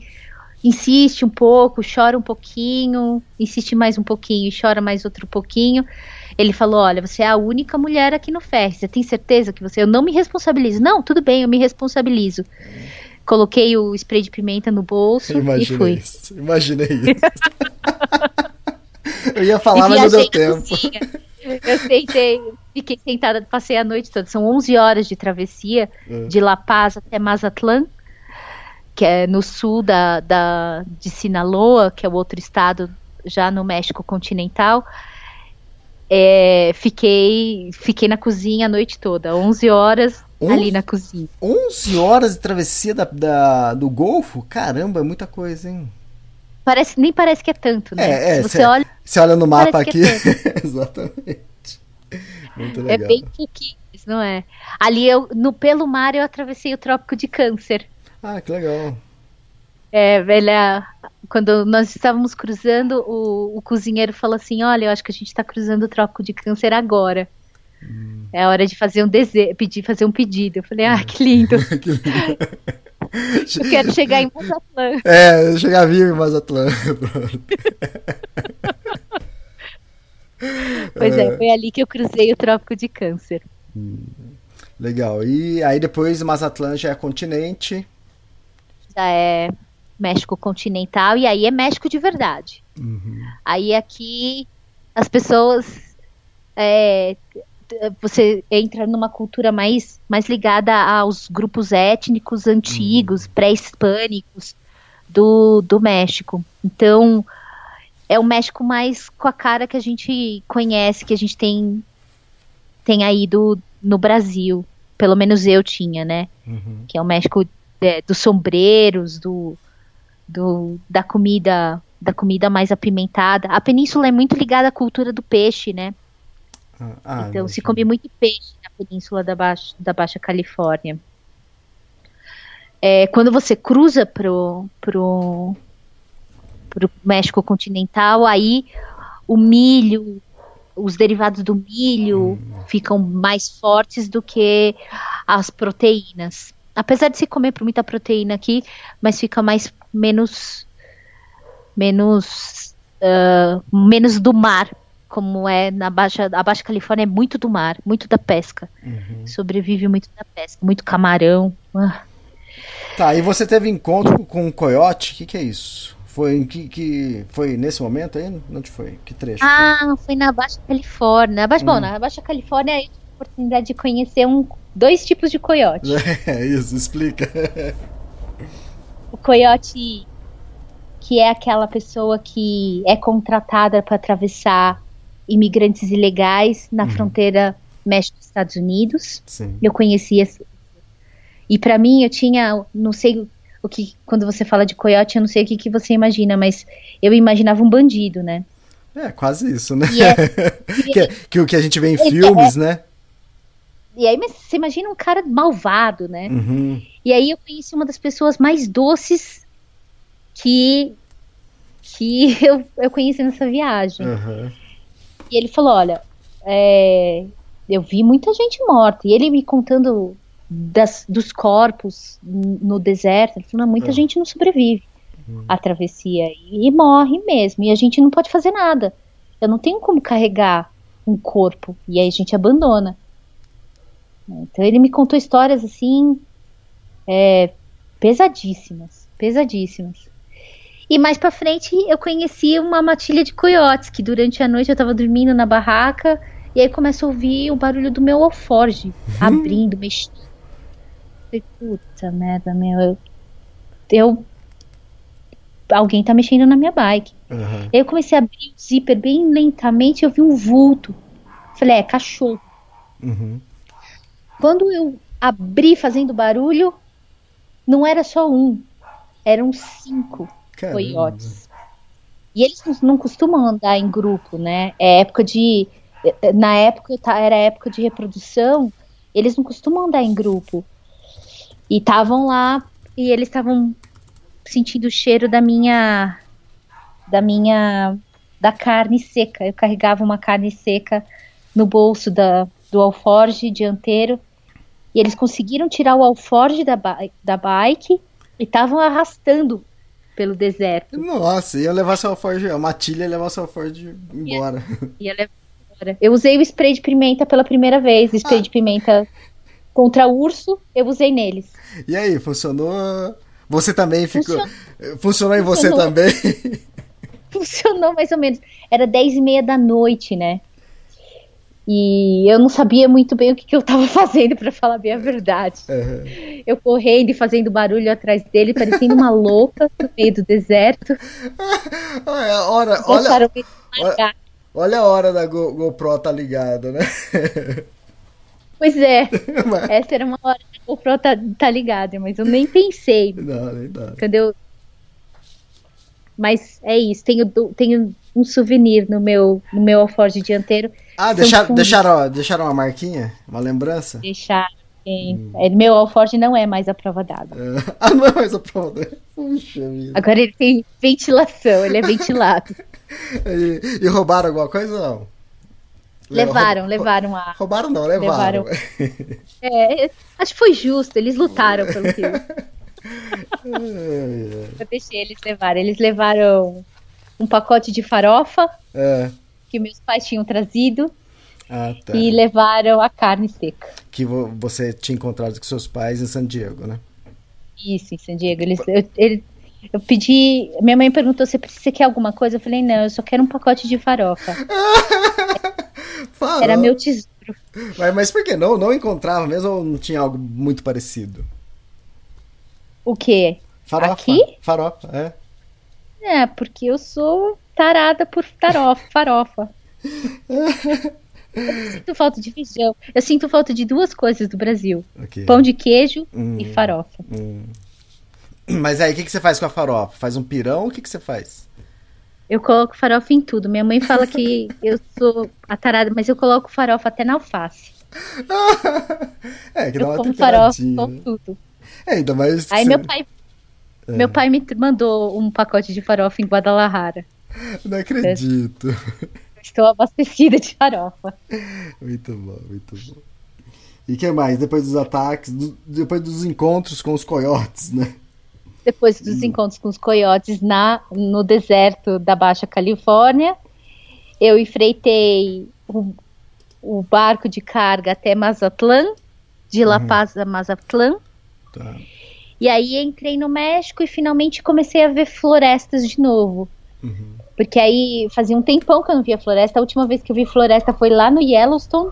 insiste um pouco, chora um pouquinho, insiste mais um pouquinho e chora mais outro pouquinho. Ele falou: Olha, você é a única mulher aqui no ferry. Você tem certeza que você. Eu não me responsabilizo. Não, tudo bem, eu me responsabilizo. Coloquei o spray de pimenta no bolso e Imaginei fui. isso. Imaginei isso. (laughs) Eu ia falar, e mas não deu tempo. Eu sentei, fiquei sentada, passei a noite toda. São 11 horas de travessia É. de La Paz até Mazatlán, que é no sul da, da, de Sinaloa, que é o outro estado já no México continental. É, fiquei, fiquei na cozinha a noite toda, 11 horas Onze? ali na cozinha. 11 horas de travessia da, da- do Golfo? Caramba, é muita coisa, hein? Parece, nem parece que é tanto, né? É, é, você cê- olha, Você olha no mapa aqui. (laughs) que Exatamente. Muito é legal. bem pouquinho, não é? Ali eu, no pelo mar eu atravessei o trópico de Câncer. Ah, que legal. É, velha, quando nós estávamos cruzando, o, o cozinheiro falou assim: Olha, eu acho que a gente está cruzando o trópico de câncer agora. Hum. É hora de fazer um desejo, pedir, fazer um pedido. Eu falei, ah, que lindo. (laughs) Que lindo. (laughs) Eu quero chegar em Mazatlán. É, chegar vivo em. (laughs) Pronto. Pois é, foi ali que eu cruzei o trópico de câncer. Legal. E aí depois Mazatlán já é continente. Já é México continental e aí é México de verdade. Aí aqui as pessoas é, você entra numa cultura mais, mais ligada aos grupos étnicos antigos, pré-hispânicos do, do México. Então é o México mais com a cara que a gente conhece, que a gente tem, tem aí do, no Brasil. Pelo menos eu tinha, né? Que é o México é, dos sombreros, do, do, da comida da comida mais apimentada. A península é muito ligada à cultura do peixe, né? Ah, ah, então se come muito peixe na península da Baixa, da Baixa Califórnia. É, quando você cruza pro, pro, pro México continental, aí o milho, os derivados do milho ficam mais fortes do que as proteínas. Apesar de se comer muita proteína aqui, mas fica mais menos menos ah, menos do mar, como é na Baixa a Baixa Califórnia é muito do mar, muito da pesca. Sobrevive muito da pesca, muito camarão. Ah. Tá, e você teve encontro com um coiote? O que, que é isso? Foi que, que foi nesse momento aí? Onde foi? Que trecho? Ah, foi na Baixa Califórnia. Baixa, Hum. Bom, na Baixa Califórnia eu tive a oportunidade de conhecer um, dois tipos de coiote. (laughs) É isso, explica. O coiote, que é aquela pessoa que é contratada para atravessar imigrantes ilegais na fronteira México-Estados Unidos. Sim. Eu conhecia. E para mim, eu tinha, não sei o que, quando você fala de coiote, eu não sei o que, que você imagina, mas eu imaginava um bandido, né? É, quase isso, né? E é- (laughs) que, o que a gente vê em filmes, né? E aí, mas você imagina um cara malvado, né? Uhum. E aí eu conheci uma das pessoas mais doces que que (laughs) eu, eu conheci nessa viagem. Aham. E ele falou: Olha, é, eu vi muita gente morta. E ele me contando das, dos corpos no deserto. Ele falou: "Não, Muita Ah. gente não sobrevive à travessia e, e morre mesmo. E a gente não pode fazer nada. Eu não tenho como carregar um corpo. E aí a gente abandona. Então ele me contou histórias assim. é, pesadíssimas. Pesadíssimas. E mais pra frente eu conheci uma matilha de coiotes, que durante a noite eu tava dormindo na barraca, e aí começa a ouvir o barulho do meu alforge abrindo, mexendo. Falei, Puta merda, meu. Eu, eu- Alguém tá mexendo na minha bike. Aí eu comecei a abrir o zíper bem lentamente, eu vi um vulto. Falei, é cachorro. Uhum. Quando eu abri fazendo barulho, não era só um, eram cinco Caramba. coiotes. E eles não, costumam andar em grupo, né? É época de. Na época, tá, era época de reprodução, eles não costumam andar em grupo. E estavam lá, e eles estavam sentindo o cheiro da minha. Da minha. Da carne seca. Eu carregava uma carne seca no bolso da, do alforge dianteiro. E eles conseguiram tirar o alforge da, da bike e estavam arrastando pelo deserto. Nossa, ia levar seu alforge, a matilha ia levar seu alforge embora. (laughs) Ia levar embora. Eu usei o spray de pimenta pela primeira vez. Spray de pimenta contra urso, eu usei neles. E aí, funcionou? Você também ficou. Funcionou. Funcionou em você Funcionou. também? (laughs) Funcionou mais ou menos. Era 10 e meia da noite, né? E eu não sabia muito bem o que, que eu tava (laughs) fazendo, pra falar bem a verdade. Aham. Eu correndo e fazendo barulho atrás dele, parecendo uma (laughs) louca no meio do deserto. (laughs) Olha, hora, olha, ele largar. olha a hora da Go- GoPro tá ligada, né? Pois é, Mas- essa era uma hora o GoPro tá, tá ligado, mas eu nem pensei. Não, nem dá. Quando eu... Mas é isso, tenho, tenho um souvenir no meu, no meu alforge dianteiro. Ah, São deixaram, fundos. deixaram, deixaram uma marquinha? Uma lembrança? Deixar. em- é, meu alforge não é mais a prova d'água. É. (laughs) Ah, não é mais a prova. Puxa vida. Agora ele tem ventilação, ele é ventilado. (laughs) E, e roubaram alguma coisa ou não? levaram, levaram a. Roubaram não, levaram. (laughs) É, acho que foi justo, eles lutaram pelo que eu É, deixei eles levarem. Eles levaram um pacote de farofa é. que meus pais tinham trazido Ah, tá. e levaram a carne seca. Que vo- você tinha encontrado com seus pais em San Diego, né? Isso, em San Diego. Eles, eu, ele- eu pedi. Minha mãe perguntou se você quer alguma coisa. Eu falei, não, eu só quero um pacote de farofa. (laughs) Era meu tesouro. Mas, mas por que não? Não encontrava mesmo ou não tinha algo muito parecido? O quê? Farofa. Aqui? Farofa, é. É, porque eu sou tarada por tarofa, (laughs) farofa. Eu sinto falta de feijão. Eu sinto falta de duas coisas do Brasil: Ok. pão de queijo Hum. e farofa. Hum. Mas aí, o que, que você faz com a farofa? Faz um pirão? O que, que você faz? Eu coloco farofa em tudo. Minha mãe fala que (laughs) eu sou a tarada, mas eu coloco farofa até na alface. (laughs) é, que dá Eu uma como farofa temperadinha. com né? tudo. É, ainda mais. Aí você- meu pai, meu pai me mandou um pacote de farofa em Guadalajara. Não acredito. Estou abastecida de farofa. Muito bom, muito bom. E o que mais? Depois dos ataques, do- depois dos encontros com os coiotes, né? Depois dos encontros com os coiotes na, no deserto da Baixa Califórnia, eu enfreitei o, o barco de carga até Mazatlán, de La Paz a Mazatlán. Tá. E aí entrei no México e finalmente comecei a ver florestas de novo. Uhum. Porque aí fazia um tempão que eu não via floresta. A última vez que eu vi floresta foi lá no Yellowstone,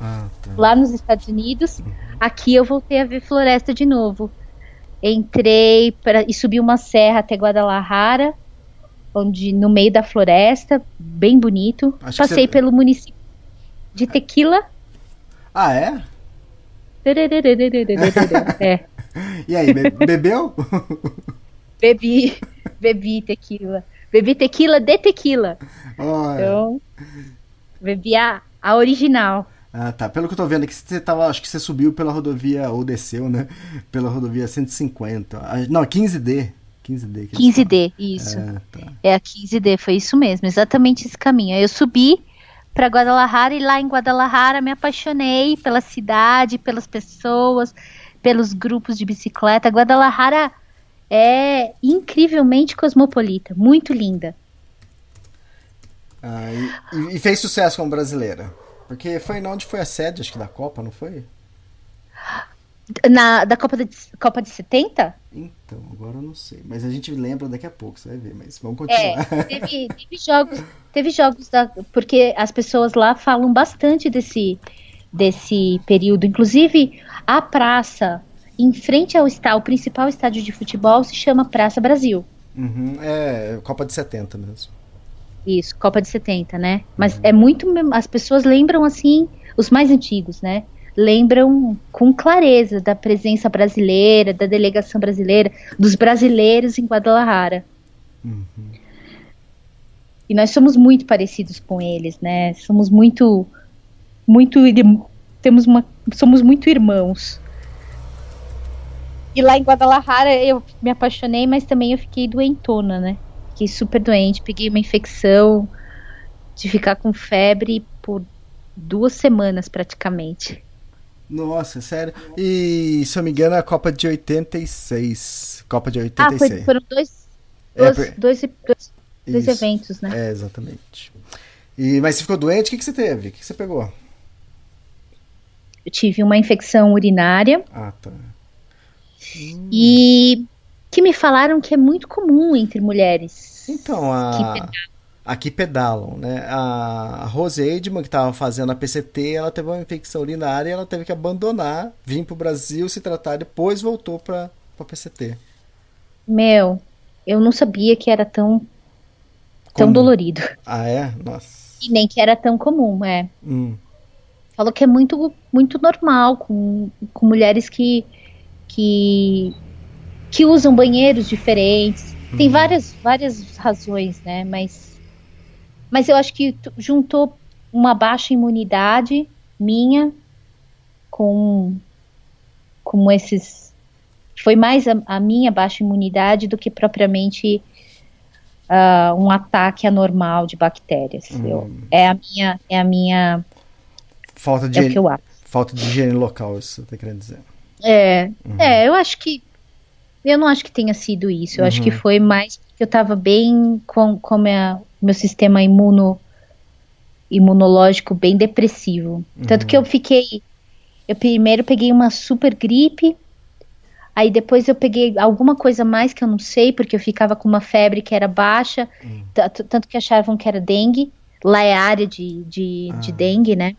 Ah, tá. lá nos Estados Unidos. Aqui eu voltei a ver floresta de novo. Entrei pra, e subi uma serra até Guadalajara, onde no meio da floresta, bem bonito. Acho Passei você- pelo município de Tequila. Ah, é? (laughs) é, (laughs) E aí, be- bebeu? (laughs) bebi, bebi tequila. Bebi tequila de tequila. Olha. Então, bebi a, a original. Ah, tá. Pelo que eu tô vendo aqui, você tava. Acho que você subiu pela rodovia, ou desceu, né? Pela rodovia 150. Ah, Não, 15D. 15D. que eles 15D, isso. Ah, tá. É a 15D, foi isso mesmo, exatamente esse caminho. Eu subi para Guadalajara e lá em Guadalajara me apaixonei pela cidade, pelas pessoas, pelos grupos de bicicleta. Guadalajara é incrivelmente cosmopolita, muito linda. Ah, e, e- fez sucesso como brasileira. Porque foi onde foi a sede, acho que da Copa, não foi? Na da Copa de, Copa de 70? Então, agora eu não sei. Mas a gente lembra daqui a pouco, você vai ver. Mas vamos É, continuar. teve, teve jogos, teve jogos da, porque as pessoas lá falam bastante desse desse período. Inclusive, a praça em frente ao estádio, o principal estádio de futebol se chama Praça Brasil. Uhum, é, Copa de 70 mesmo. Isso, Copa de 70, né? Mas é muito. As pessoas lembram assim, os mais antigos, né? Lembram com clareza da presença brasileira, da delegação brasileira, dos brasileiros em Guadalajara. E nós somos muito parecidos com eles, né? Somos muito. Muito. Temos uma, somos muito irmãos. E lá em Guadalajara eu me apaixonei, mas também eu fiquei doentona, né? Fiquei super doente, peguei uma infecção de ficar com febre por duas semanas praticamente. Nossa, sério. E, se eu me engano, é a Copa de 86. Copa de Ah, 86. foi- foram dois, É, dois, por- dois, dois, dois eventos, né? É, exatamente. E, mas você ficou doente? O que, que você teve? O que, que você pegou? Eu tive uma infecção urinária Ah, tá. e que me falaram que é muito comum entre mulheres. Então, que a... pedalam. aqui pedalam, né? A, a Rose Eidman, que estava fazendo a PCT, ela teve uma infecção urinária e ela teve que abandonar, vir pro Brasil, se tratar, depois voltou pra, pra PCT. Meu, eu não sabia que era tão, tão dolorido. Ah, é? Nossa. E nem que era tão comum, é. Hum. Falou que é muito, muito normal com, com mulheres que, que, que usam banheiros diferentes. Tem várias, várias razões, né? Mas, mas eu acho que juntou uma baixa imunidade minha com, com esses. Foi mais a, a minha baixa imunidade do que propriamente ah, um ataque anormal de bactérias. Eu- é a minha. É a minha Falta de, é acho. falta de higiene local, isso você tá querendo dizer. É, é, eu acho que. Eu não acho que tenha sido isso. Eu acho que foi mais porque eu tava bem com, com minha, meu sistema imuno, imunológico bem depressivo. Tanto que eu fiquei. Eu primeiro peguei uma super gripe. Aí depois eu peguei alguma coisa mais que eu não sei, porque eu ficava com uma febre que era baixa, t- tanto que achavam que era dengue. Lá é área de, de, de dengue, né?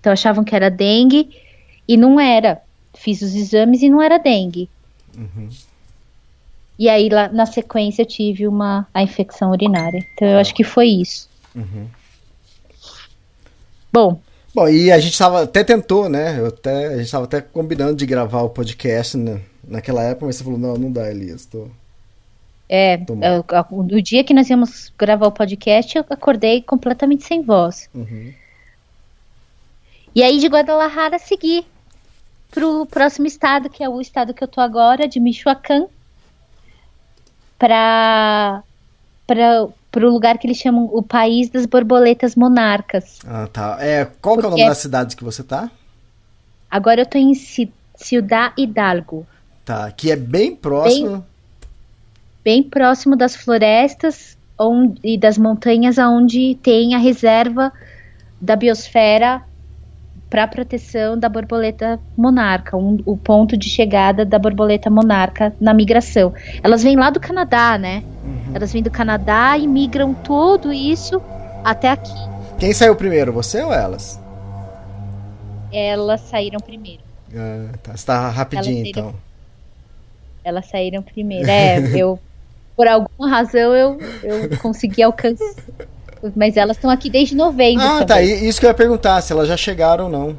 Então achavam que era dengue e não era. Fiz os exames e não era dengue. E aí lá na sequência eu tive uma a infecção urinária. Então eu acho que foi isso. Bom, Bom, e a gente tava, até tentou, né? Eu até, a gente tava até combinando de gravar o podcast né, naquela época, mas você falou, não, não dá, Elias. Tô... é, Toma. eu- eu- no dia que nós íamos gravar o podcast, eu acordei completamente sem voz. Uhum. E aí de Guadalajara segui pro próximo estado, que é o estado que eu tô agora, de Michoacán, para para pro lugar que eles chamam o país das borboletas monarcas. Ah, tá. É, qual que é o nome da cidade que você tá? Agora eu tô em Ci- Ciudad Hidalgo, Tá, que é bem próximo. bem próximo das florestas onde, e das montanhas onde tem a reserva da biosfera para proteção da borboleta monarca, um- o ponto de chegada da borboleta monarca na migração. Elas vêm lá do Canadá, né? Elas vêm do Canadá e migram tudo isso até aqui. Quem saiu primeiro, você ou elas? Elas saíram primeiro. Ah, tá, você tá rapidinho, Elas então. Elas saíram primeiro. É, eu por alguma razão eu, eu consegui alcançar. (laughs) Mas elas estão aqui desde novembro. Ah, também. tá, e- isso que eu ia perguntar, se elas já chegaram ou não.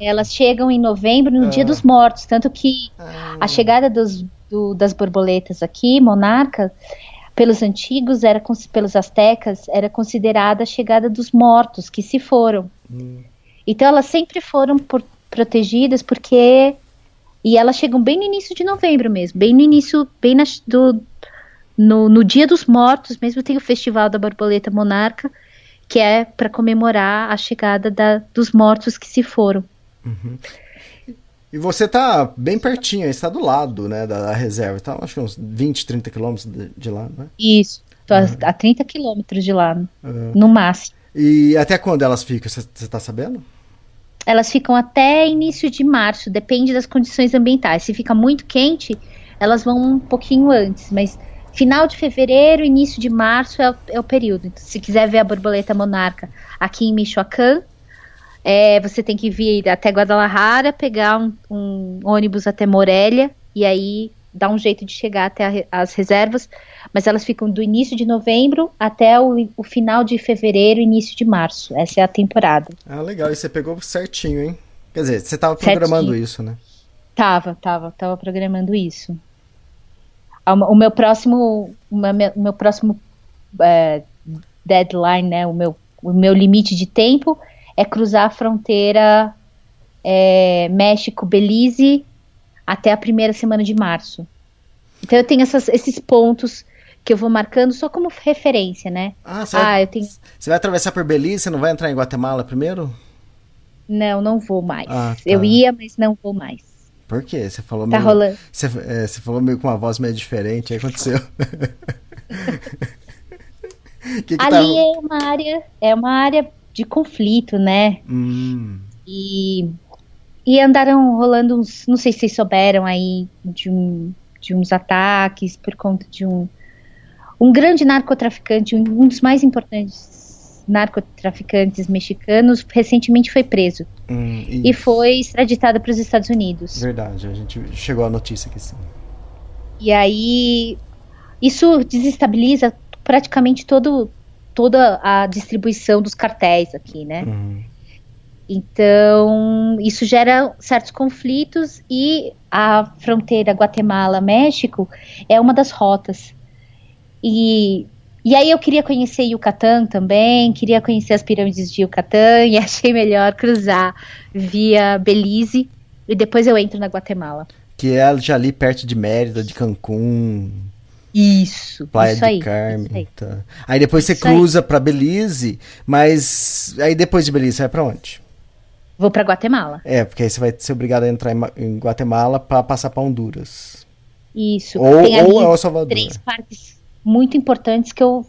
Elas chegam em novembro, no Ah. Dia dos Mortos. Tanto que a chegada dos, do- das borboletas aqui, monarca, pelos antigos, era pelos astecas, era considerada a chegada dos mortos, que se foram. Então elas sempre foram por- protegidas porque E elas chegam bem no início de novembro mesmo, bem no início, bem na, do, no, no Dia dos Mortos mesmo tem o Festival da Borboleta Monarca, que é para comemorar a chegada da, dos mortos que se foram. Uhum. E você tá bem pertinho, está do lado, né, da, da reserva, tá? Acho que uns 20, 30 quilômetros de, de, lá, né? Isso, tô uhum. a, a 30 quilômetros de lá, uhum. no máximo. E até quando elas ficam, você tá sabendo? elas ficam até início de março, depende das condições ambientais. Se fica muito quente, elas vão um pouquinho antes, mas final de fevereiro, início de março é o, é o período. Então, se quiser ver a borboleta monarca aqui em Michoacán, é, você tem que vir até Guadalajara, pegar um, um, ônibus até Morelia e aí dar um jeito de chegar até a, as reservas. Mas elas ficam do início de novembro até o, o, final de fevereiro, início de março. Essa é a temporada. Ah, legal. E você pegou certinho, hein? Quer dizer, você estava programando certinho. isso, né? Tava, tava, tava programando isso. O meu próximo, o meu, próximo é, deadline, né? O meu, o meu limite de tempo é cruzar a fronteira é, México-Belize até a primeira semana de março. Então eu tenho essas, esses pontos que eu vou marcando só como referência, né? Ah, você, ah, vai, eu tenho... você vai atravessar por Belize, você não vai entrar em Guatemala primeiro? Não, não vou mais. Ah, tá. Eu ia, mas não vou mais. Por quê? Você falou tá meio. Rolando. Você, é, você falou meio com uma voz meio diferente, aí aconteceu. (laughs) que que Ali tá... é uma área, é uma área de conflito, né? Hum. E, e andaram rolando uns, não sei se vocês souberam aí de, um, de uns ataques por conta de um um grande narcotraficante, um dos mais importantes narcotraficantes mexicanos, recentemente foi preso hum, e... e foi extraditado para os Estados Unidos. Verdade, a gente chegou à notícia que sim. E aí isso desestabiliza praticamente todo, toda a distribuição dos cartéis aqui, né? Uhum. Então, isso gera certos conflitos e a fronteira Guatemala-México é uma das rotas. E, e aí eu queria conhecer Yucatán também, queria conhecer as pirâmides de Yucatán e (laughs) achei melhor cruzar via Belize e depois eu entro na Guatemala. Que é já ali perto de Mérida, de Cancún. Isso, Praia isso de aí, Carmen. Isso aí. Tá. aí depois você cruza para Belize, mas aí depois de Belize você vai para onde? Vou para Guatemala. É, porque aí você vai ser obrigado a entrar em, em Guatemala para passar para Honduras. Isso. Ou, ou El Salvador. Três parques muito importantes que eu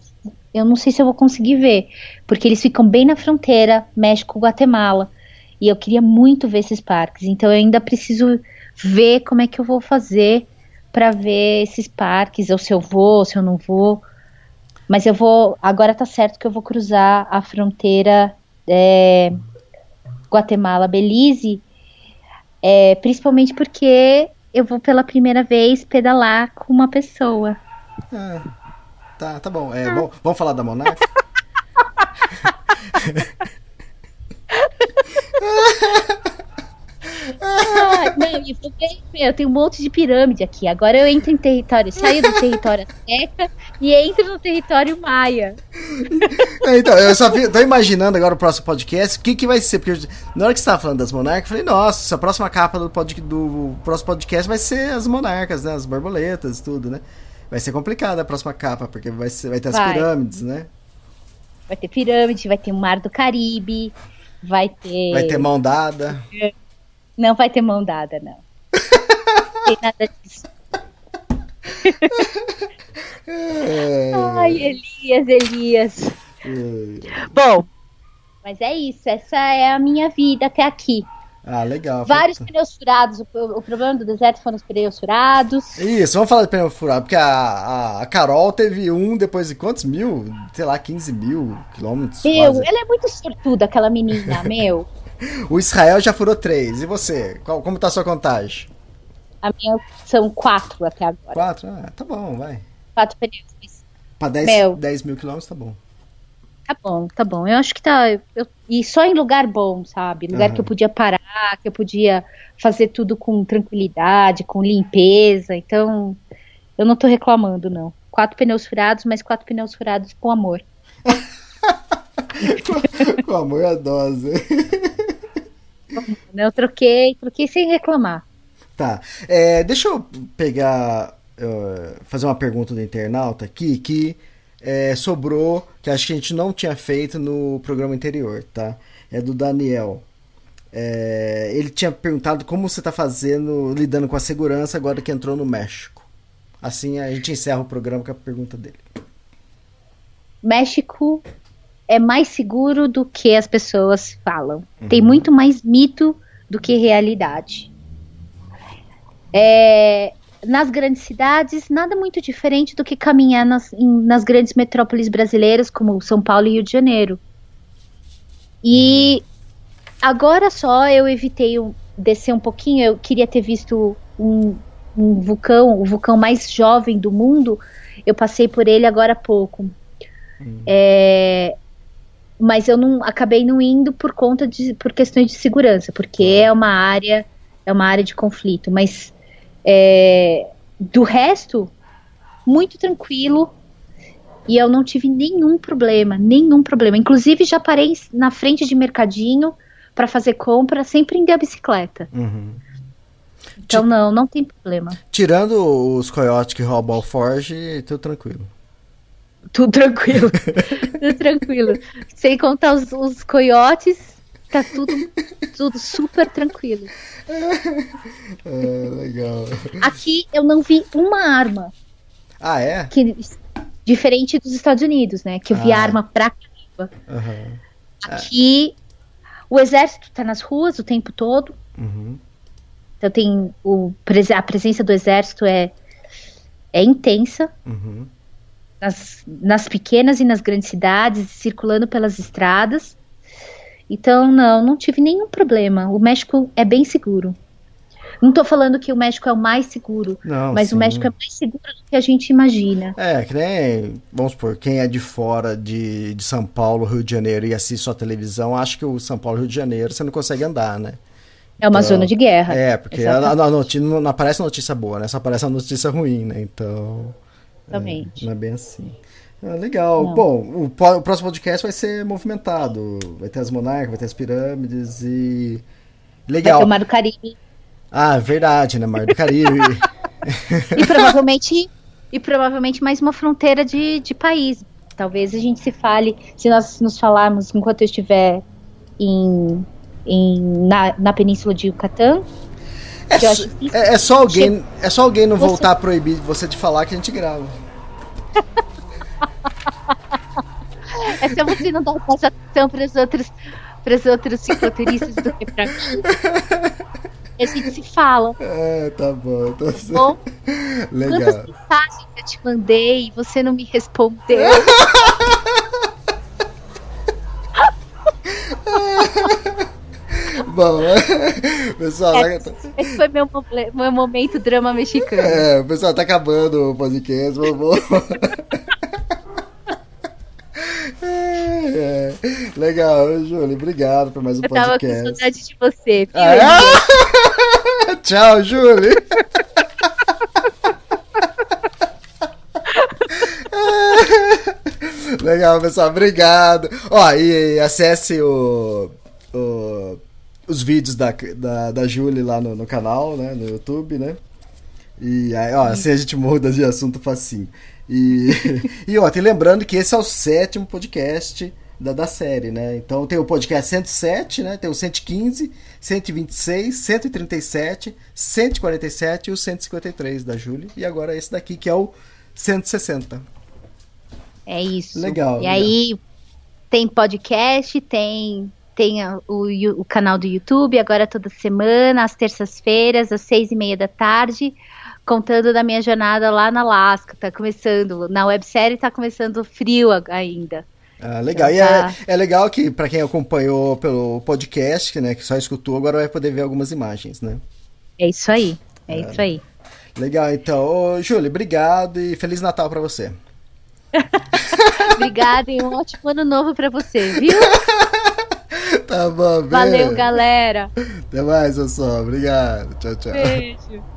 eu não sei se eu vou conseguir ver, porque eles ficam bem na fronteira México-Guatemala. E eu queria muito ver esses parques. Então eu ainda preciso ver como é que eu vou fazer para ver esses parques, ou se eu vou, ou se eu não vou. Mas eu vou. Agora tá certo que eu vou cruzar a fronteira é, Guatemala-Belize, é, principalmente porque eu vou pela primeira vez pedalar com uma pessoa. Ah. Tá, tá bom. É, bom vamos falar da Monarca? ah, não, eu tenho um monte de pirâmide aqui. Agora eu entro em território, saio do território azteca e entro no território maia. É, então, eu só vi, tô imaginando agora o próximo podcast, o que que vai ser, porque eu, na hora que você tava falando das monarcas, eu falei, nossa, a próxima capa do, pod, do próximo podcast vai ser as monarcas, né, as borboletas, tudo, né? Vai ser complicada a próxima capa, porque vai, ser, vai ter as vai. pirâmides, né? Vai ter pirâmide, vai ter o Mar do Caribe, vai ter. Vai ter mão dada. Não vai ter mão dada, não. não (laughs) tem nada disso. É... Ai, Elias, Elias. É... Bom, mas é isso. Essa é a minha vida até aqui. Ah, legal. Vários pneus furados. O, o, problema do deserto foram os pneus furados. Isso, vamos falar de pneu furado, porque a, a, a, Carol teve um depois de quantos mil? Sei lá, 15 mil quilômetros. Meu, quase. ela é muito sortuda, aquela menina, (laughs) meu. o Israel já furou três. E você? Qual, como tá a sua contagem? A minha são quatro até agora. Quatro? Ah, tá bom, vai. Quatro pneus. Pra 10, 10 mil quilômetros tá bom. Tá bom, tá bom. Eu acho que tá. Eu, e só em lugar bom, sabe? Lugar uhum. que eu podia parar, que eu podia fazer tudo com tranquilidade, com limpeza. Então, eu não tô reclamando, não. Quatro pneus furados, mas quatro pneus furados com amor. com, (laughs) com amor a dose. Eu troquei, troquei sem reclamar. Tá. É, deixa eu pegar. Uh, fazer uma pergunta do internauta aqui que é, sobrou, que acho que a gente não tinha feito no programa anterior, tá? É do Daniel. É, ele tinha perguntado como você está fazendo, lidando com a segurança agora que entrou no México. Assim a gente encerra o programa com a pergunta dele. México é mais seguro do que as pessoas falam. Uhum. Tem muito mais mito do que realidade. É, nas grandes cidades, nada muito diferente do que caminhar nas, em, nas grandes metrópoles brasileiras, como São Paulo e Rio de Janeiro. E agora só eu evitei um, descer um pouquinho, eu queria ter visto um, um vulcão, o vulcão mais jovem do mundo, eu passei por ele agora há pouco. Hum. É, mas eu não acabei não indo por conta de por questões de segurança, porque é uma área é uma área de conflito, mas é, do resto muito tranquilo e eu não tive nenhum problema, nenhum problema. Inclusive já parei na frente de mercadinho para fazer compra sem prender a bicicleta. Uhum. Então não, não tem problema. Tirando os coiotes que roubam o Forge, tudo tranquilo. Tudo tranquilo. (laughs) tudo tranquilo. Sem contar os, os coiotes, tá tudo, tudo super tranquilo. É, legal. Aqui eu não vi uma arma. Ah, é? Que, diferente dos Estados Unidos, né? Que eu vi ah. arma pra caramba. Uhum. Aqui, o exército tá nas ruas o tempo todo. Uhum. Então tem o, a presença do exército é, é intensa. Uhum nas, nas pequenas e nas grandes cidades, circulando pelas estradas. Então, não, não tive nenhum problema. O México é bem seguro. Não estou falando que o México é o mais seguro, não, mas sim. o México é mais seguro do que a gente imagina. É, que nem, vamos supor, quem é de fora de, de São Paulo, Rio de Janeiro e assiste só televisão, acha que o São Paulo, Rio de Janeiro, você não consegue andar, né? É uma então, zona de guerra. É, porque a, a, notícia, não aparece notícia boa, né? Só aparece a notícia ruim, né? Então. Exatamente. É, não é bem assim. Ah, legal. Não. Bom, o, o, próximo podcast vai ser movimentado. Vai ter as monarcas, vai ter as pirâmides e. Legal. Vai ter o Mar do Caribe. Ah, verdade, né? Mar do Caribe. (laughs) e provavelmente. E provavelmente mais uma fronteira de, de país. Talvez a gente se fale, se nós nos falarmos enquanto eu estiver em, em, na, na Península de Yucatán, é, é, é, só alguém, é só alguém não você... voltar a proibir você de falar que a gente grava. (laughs) (laughs) é só você não dar mais atenção para os outros, para os outros cicloturistas do que para mim. a gente se fala. É, tá bom. Tá bom? Legal. Quantas mensagens eu te mandei e você não me respondeu? (laughs) Bom, (laughs) pessoal. É, esse foi meu, meu momento drama mexicano. É, pessoal tá acabando o podcast. Vamos. É, (laughs) legal, Júlio. Obrigado por mais um eu podcast. Eu tava com saudade de você. Ah, é? (laughs) Tchau, Júlio. (laughs) Legal, pessoal. Obrigado. Ó, e, e acesse o, o os vídeos da, da, da Julie lá no, no canal, né? No YouTube, né? E aí, ó, assim a gente muda de assunto facinho. E, (laughs) e ó, tem lembrando que esse é o sétimo podcast da, da série, né? Então tem o podcast 107, né? Tem o 115, 126, 137, 147 e o 153 da Júlia. E agora esse daqui que é o 160. É isso. Legal. E legal. aí tem podcast, tem tem o, o, canal do YouTube, agora toda semana, às terças-feiras, às seis e meia da tarde, contando da minha jornada lá na Alaska. Tá começando, na websérie tá começando frio ainda. Ah, legal. Então, tá... E é, é, legal que, para quem acompanhou pelo podcast, né, que só escutou, agora vai poder ver algumas imagens, né? É isso aí, é, é. isso aí. Legal, então. Ô, Júlia, obrigado e Feliz Natal para você. (laughs) Obrigada e um ótimo ano novo para você, viu? (laughs) tá bom, beijo. Valeu, galera. Até mais, pessoal. Obrigado. Tchau, tchau. Beijo.